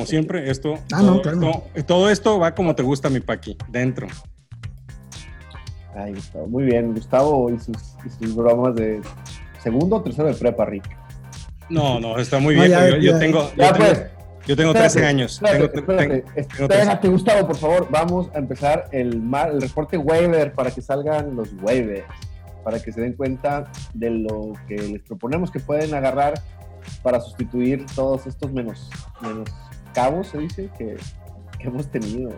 como siempre, esto, Ah, todo, no, claro. esto- todo esto va como te gusta, mi Paqui, dentro. Ay, Gustavo. Muy bien, Gustavo y sus, y sus bromas de segundo o tercero de prepa, Rick. No, no, está muy No, bien. ya, yo, tengo, Ya, yo tengo, pues. yo tengo Espérate, 13 años. Espérate, Tengo- espérate, tengo- espérate, Gustavo, por favor. Vamos a empezar el, mar- el reporte waiver para que salgan los waivers, para que se den cuenta de lo que les proponemos que pueden agarrar para sustituir todos estos menos, menos cabos, se dice, que, que hemos tenido.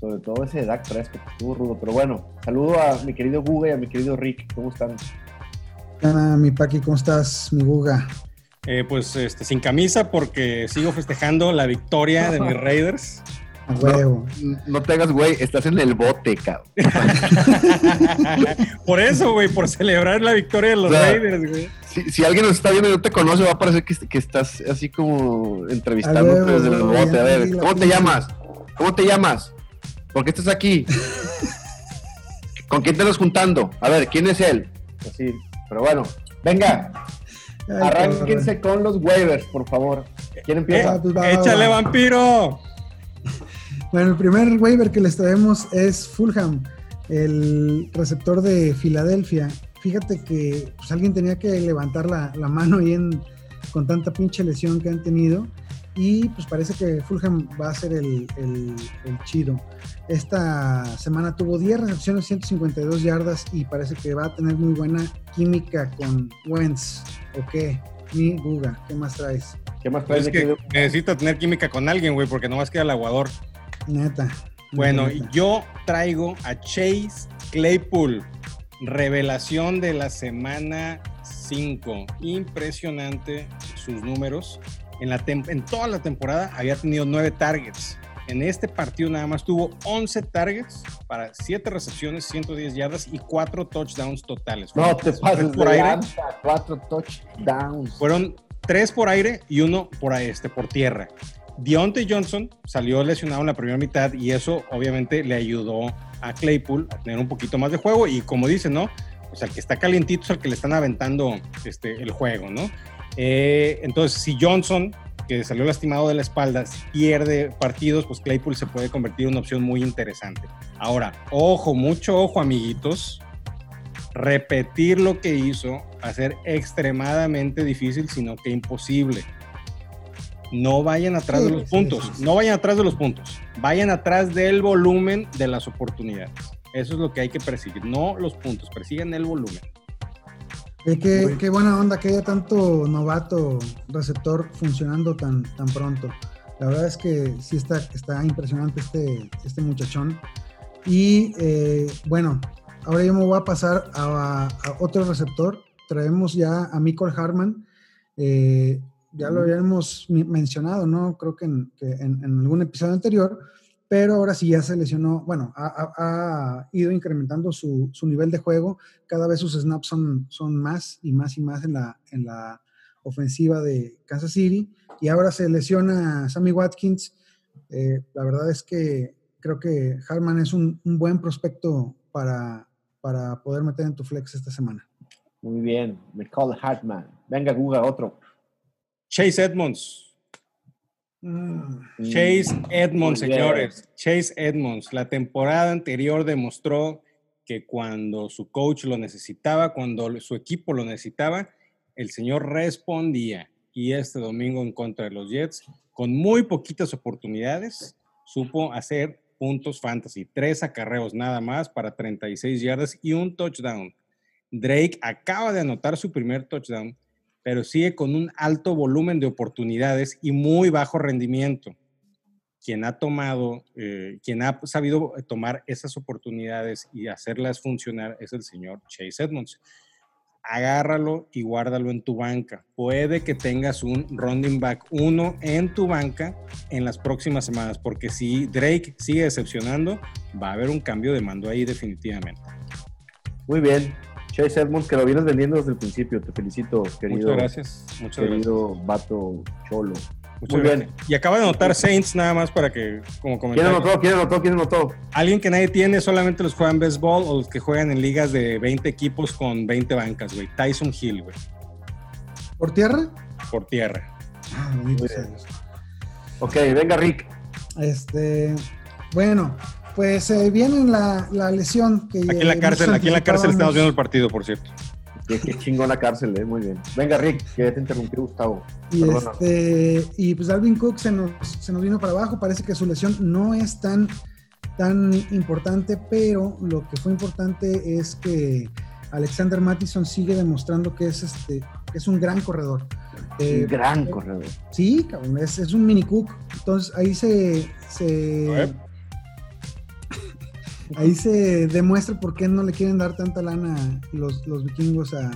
Sobre todo ese de Dak Prescott, que estuvo rudo. Pero bueno, saludo a mi querido Guga y a mi querido Rick. ¿Cómo están? Ana, mi Paqui, ¿cómo estás, mi Guga? Eh, pues este, sin camisa porque sigo festejando la victoria de mis Raiders. A huevo. No te hagas, güey, estás en el bote, cabrón. por eso, güey, por celebrar la victoria de los O sea, Raiders, güey. Si, si alguien nos está viendo y no te conoce, va a parecer que, que estás así como entrevistándote A huevo, desde el bote. A ver, ¿cómo te llamas? ¿Cómo te llamas? ¿Por qué estás aquí? ¿Con quién te estás juntando? A ver, ¿quién es él? Así, pero bueno, venga, Ay, arránquense con los waivers, por favor. ¿Quién empieza? Ah, pues va, va, ¡Échale, va. vampiro! Bueno, el primer waiver que les traemos es Fulham, el receptor de Filadelfia. Fíjate que pues, alguien tenía que levantar la, la mano ahí en, con tanta pinche lesión que han tenido. Y pues parece que Fulham va a ser el, el- el chido. Esta semana tuvo 10 recepciones, 152 yardas y parece que va a tener muy buena química con Wentz. ¿O qué? Mi Guga, ¿qué más traes? ¿Qué más Es traes de que tener química con alguien, güey, porque nomás queda el aguador. Neta. Bueno, neta. yo traigo a Chase Claypool, revelación de la semana 5. Impresionante sus números. En, la en toda la temporada había tenido 9 targets. En este partido nada más tuvo 11 targets para 7 recepciones, 110 yardas y 4 touchdowns totales. No te pases por de aire. lanza, cuatro touchdowns. Fueron tres por aire y uno por, este, por tierra. Deontay Johnson salió lesionado en la primera mitad y eso obviamente le ayudó a Claypool a tener un poquito más de juego y como dicen, ¿no? O sea, el que está calientito es el que le están aventando este, el juego, ¿no? Eh, entonces, si Johnson, que salió lastimado de la espalda, pierde partidos, pues Claypool se puede convertir en una opción muy interesante. Ahora, ojo, mucho ojo, amiguitos. Repetir lo que hizo va a ser extremadamente difícil, sino que imposible. No vayan atrás Sí, de los sí, puntos, sí, sí. no vayan atrás de los puntos, vayan atrás del volumen de las oportunidades. Eso es lo que hay que perseguir, no los puntos, persigan el volumen. Eh, qué, qué buena onda que haya tanto novato receptor funcionando tan, tan pronto. La verdad es que sí está, está impresionante este, este muchachón. Y eh, bueno, ahora yo me voy a pasar a, a otro receptor. Traemos ya a Michael Harman. Eh, ya lo habíamos mencionado, ¿no? Creo que, en, en- algún episodio anterior, pero ahora sí ya se lesionó. Bueno, ha, ha- ido incrementando su, su nivel de juego cada vez sus snaps son, son más y más y más en la, en la ofensiva de Kansas City. Y ahora se lesiona Sammy Watkins. Eh, la verdad es que creo que Harman es un, buen prospecto para, para poder meter en tu flex esta semana. Muy bien, McCall Hartman. Venga, Guga, otro. Chase Edmonds, Chase Edmonds, Muy bien. señores. Chase Edmonds. La temporada anterior demostró que cuando su coach lo necesitaba, cuando su equipo lo necesitaba, el señor respondía. Y este domingo en contra de los Jets, con muy poquitas oportunidades, supo hacer puntos fantasy. Tres acarreos nada más para 36 yardas y un touchdown. Drake acaba de anotar su primer touchdown, pero sigue con un alto volumen de oportunidades y muy bajo rendimiento. Quien ha tomado, eh, quien ha sabido tomar esas oportunidades y hacerlas funcionar es el señor Chase Edmonds. Agárralo y guárdalo en tu banca. Puede que tengas un running back 1 en tu banca en las próximas semanas, porque si Drake sigue decepcionando, va a haber un cambio de mando ahí definitivamente. Muy bien. Chase Edmonds, que lo vienes vendiendo desde el principio. Te felicito, querido, Muchas gracias. Muchas gracias. querido vato cholo. Muchas Muy gracias. bien. Y acaba de anotar Saints nada más para que, como ¿Quién comentario. anotó? ¿Quién anotó? ¿Quién anotó? Alguien que nadie tiene, solamente los juegan béisbol o los que juegan en ligas de 20 equipos con 20 bancas, güey. Tyson Hill, güey. ¿Por tierra? Por tierra. Ah, Muy bien. Ok, venga Rick. Este, bueno, pues eh, viene la, la, lesión que... Aquí en la cárcel, aquí en la cárcel estamos viendo el partido, por cierto. Qué, qué chingón la cárcel, eh, muy bien. Venga Rick, que ya te interrumpí Gustavo. Y, este, y pues Alvin Cook se nos, se nos vino para abajo, parece que su lesión no es tan, tan importante, pero lo que fue importante es que Alexander Mattison sigue demostrando que es, este, que es un gran corredor. Eh, un gran corredor. Sí, cabrón, es, es, un mini cook. Entonces ahí se. se ahí se demuestra por qué no le quieren dar tanta lana los, los vikingos a,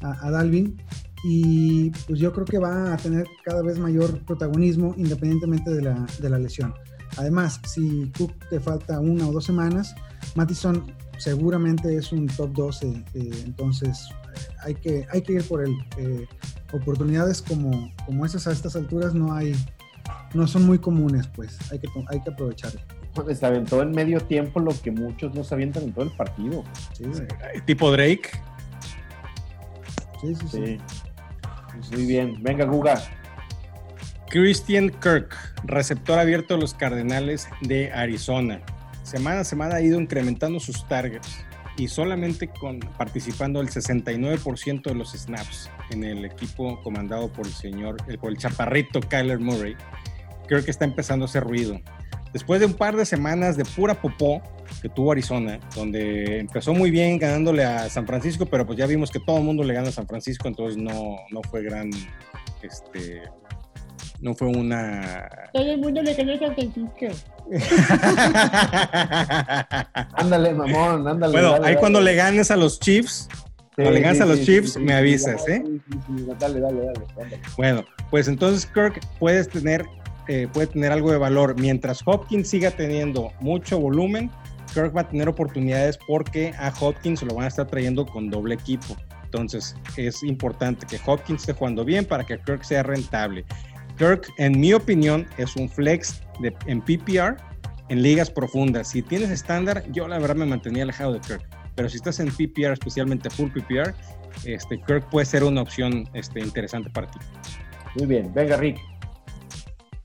a, Dalvin. Y pues yo creo que va a tener cada vez mayor protagonismo independientemente de la, de la lesión. Además, si Cook te falta una o dos semanas, Mattison seguramente es un top 12, eh, entonces hay que, hay que ir por él. Eh, oportunidades como, como esas a estas alturas no hay, no son muy comunes, pues hay que, hay que. Se aventó en medio tiempo lo que muchos no se avientan en todo el partido. Sí. Tipo Drake. Sí, sí, sí. Pues muy bien. Venga, Guga. Christian Kirk, receptor abierto de los Cardenales de Arizona semana a semana ha ido incrementando sus targets y solamente con, participando el 69% de los snaps en el equipo comandado por el señor, por el chaparrito Kyler Murray, creo que está empezando a hacer ruido. Después de un par de semanas de pura popó que tuvo Arizona, donde empezó muy bien ganándole a San Francisco, pero pues ya vimos que todo el mundo le gana a San Francisco, entonces no, no fue gran este, no fue una. Todo el mundo le ganó a San Francisco. ándale, mamón, ándale. Bueno, dale, ahí dale. cuando le ganes a los Chiefs, cuando le ganes sí, a los Chiefs, me avisas, ¿eh? Dale, dale, dale, Bueno, pues entonces Kirk puedes tener, eh, puede tener algo de valor. Mientras Hopkins siga teniendo mucho volumen, Kirk va a tener oportunidades porque a Hopkins lo van a estar trayendo con doble equipo. Entonces es importante que Hopkins esté jugando bien para que Kirk sea rentable. Kirk, en mi opinión, es un flex en PPR en ligas profundas. Si tienes estándar, yo la verdad me mantenía alejado de Kirk. Pero si estás en PPR, especialmente full PPR, este, Kirk puede ser una opción este, interesante para ti. Muy bien, venga Rick.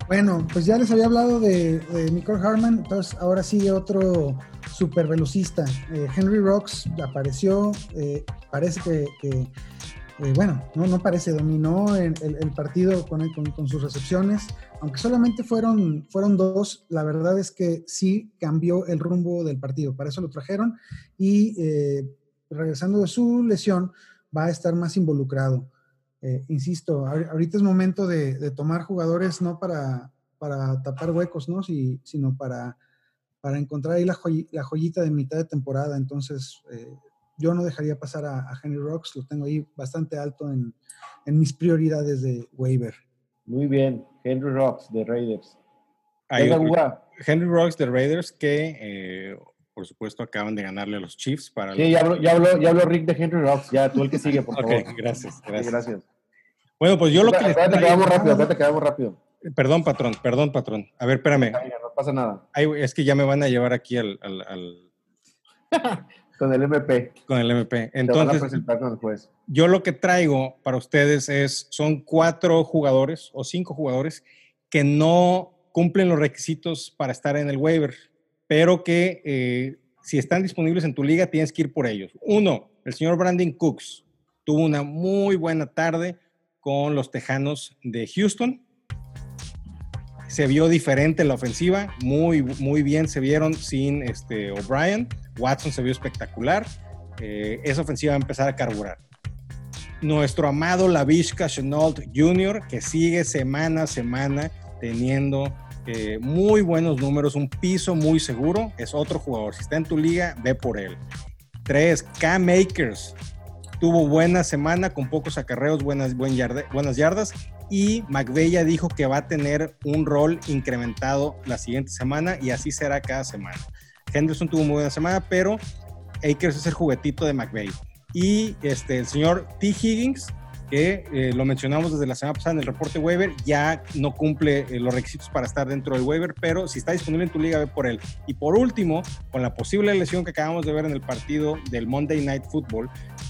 Bueno, pues ya les había hablado de, de Harman, entonces ahora sigue otro super velocista. Eh, Henry Rocks apareció, eh, parece que, que eh, bueno, no, no parece, dominó el, el, partido con, con, con, sus recepciones, aunque solamente fueron, fueron dos, la verdad es que sí cambió el rumbo del partido, para eso lo trajeron y eh, regresando de su lesión va a estar más involucrado. Eh, insisto, ahorita es momento de, de, tomar jugadores no para, para tapar huecos, ¿no? Si, sino para, para encontrar ahí la, joy, la joyita de mitad de temporada, entonces eh, yo no dejaría pasar a, a, Henry Rocks, lo tengo ahí bastante alto en, en, mis prioridades de waiver. Muy bien, Henry Rocks de Raiders. Hay Henry Rocks de Raiders que, eh, por supuesto, acaban de ganarle a los Chiefs para... Sí, los... ya, habló, ya, habló, ya habló Rick de Henry Rocks, ya tú el que sigue, por favor. Ok, gracias, gracias. Sí, gracias. Bueno, pues yo lo que... Espérate, quedamos rápido, espérate, quedamos rápido. Perdón, patrón, perdón, patrón. A ver, espérame. No pasa nada. Ay, es que ya me van a llevar aquí al... al, al... Con el MP. Con el MP. Entonces, con el juez. yo lo que traigo para ustedes es, son cuatro jugadores o cinco jugadores que no cumplen los requisitos para estar en el waiver, pero que eh, si están disponibles en tu liga tienes que ir por ellos. Uno, el señor Brandon Cooks tuvo una muy buena tarde con los Tejanos de Houston. Se vio diferente la ofensiva, muy, muy bien se vieron sin este O'Brien. Watson se vio espectacular. Eh, esa ofensiva va a empezar a carburar. Nuestro amado Lavishka Chenault Jr., que sigue semana a semana teniendo eh, muy buenos números, un piso muy seguro, es otro jugador. Si está en tu liga, ve por él. Tres, K-Makers. Tuvo buena semana con pocos acarreos, buenas, buen buenas yardas. Y McVeigh ya dijo que va a tener un rol incrementado la siguiente semana y así será cada semana. Henderson tuvo muy buena semana, pero Akers es el juguetito de McVeigh. Y este, el señor T. Higgins, que eh, lo mencionamos desde la semana pasada en el reporte waiver, ya no cumple eh, los requisitos para estar dentro del waiver, pero si está disponible en tu liga, ve por él. Y por último, con la posible lesión que acabamos de ver en el partido del Monday Night Football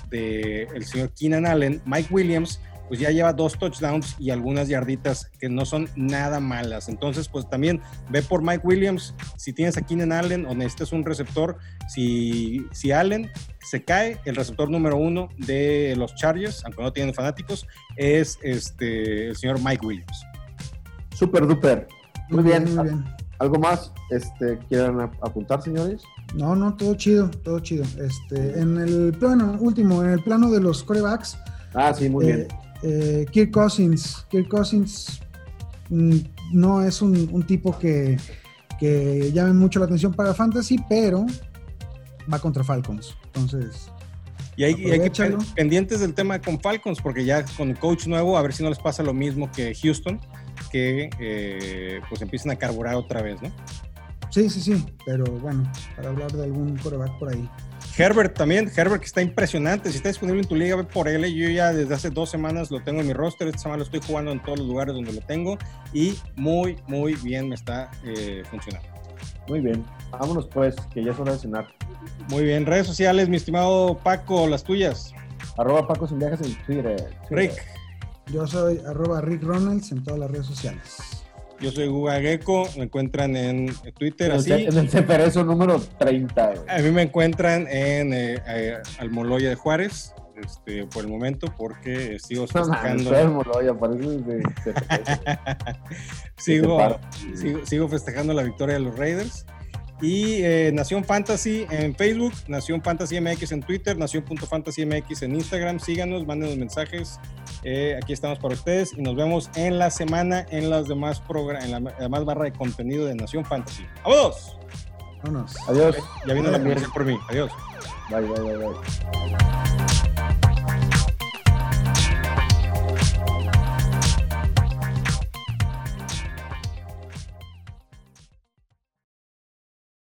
del el señor Keenan Allen, Mike Williams pues ya lleva dos touchdowns y algunas yarditas que no son nada malas. Entonces, pues también ve por Mike Williams. Si tienes a Keenan Allen o necesitas un receptor, si, si Allen se cae, el receptor número uno de los Chargers, aunque no tienen fanáticos, es este, el señor Mike Williams. Super duper. Muy, bien. Muy bien. ¿Algo más este, quieran apuntar, señores? No, no, todo chido, todo chido. Este, en el plano último, en el plano de los corebacks. Ah, sí, muy bien. Eh, Kirk Cousins. Kirk Cousins mm, no es un, tipo que, que, llame mucho la atención para Fantasy, pero va contra Falcons. Entonces. Y hay, y hay que pendientes del tema con Falcons, porque ya con coach nuevo, a ver si no les pasa lo mismo que Houston, que eh, pues empiecen a carburar otra vez, ¿no? Sí, sí, sí, pero bueno, para hablar de algún coreback por ahí. Herbert también, Herbert que está impresionante, si está disponible en tu liga, ve por él, yo ya desde hace dos semanas lo tengo en mi roster, esta semana lo estoy jugando en todos los lugares donde lo tengo y muy, muy bien me está eh, funcionando. Muy bien, vámonos pues, que ya es hora de cenar. Muy bien, redes sociales, mi estimado Paco, las tuyas. Arroba Paco sin viajes en Twitter. Rick. Yo soy arroba Rick Ronalds en todas las redes sociales. Yo soy Guga Gecko, me encuentran en Twitter así. En el Ceferezo número 30. A mí me encuentran en eh, eh, Almoloya de Juárez, este, por el momento, porque sigo festejando. sigo, sigo, sigo festejando la victoria de los Raiders. Y eh, Nación Fantasy en Facebook, Nación Fantasy MX en Twitter, Nación.fantasy MX en Instagram. Síganos, manden mensajes. Eh, aquí estamos para ustedes y nos vemos en la semana en las demás en la demás barra de contenido de Nación Fantasy. ¡Vámonos! Vámonos. Adiós. Ya vino la por mí. Adiós. Bye, bye, bye, bye.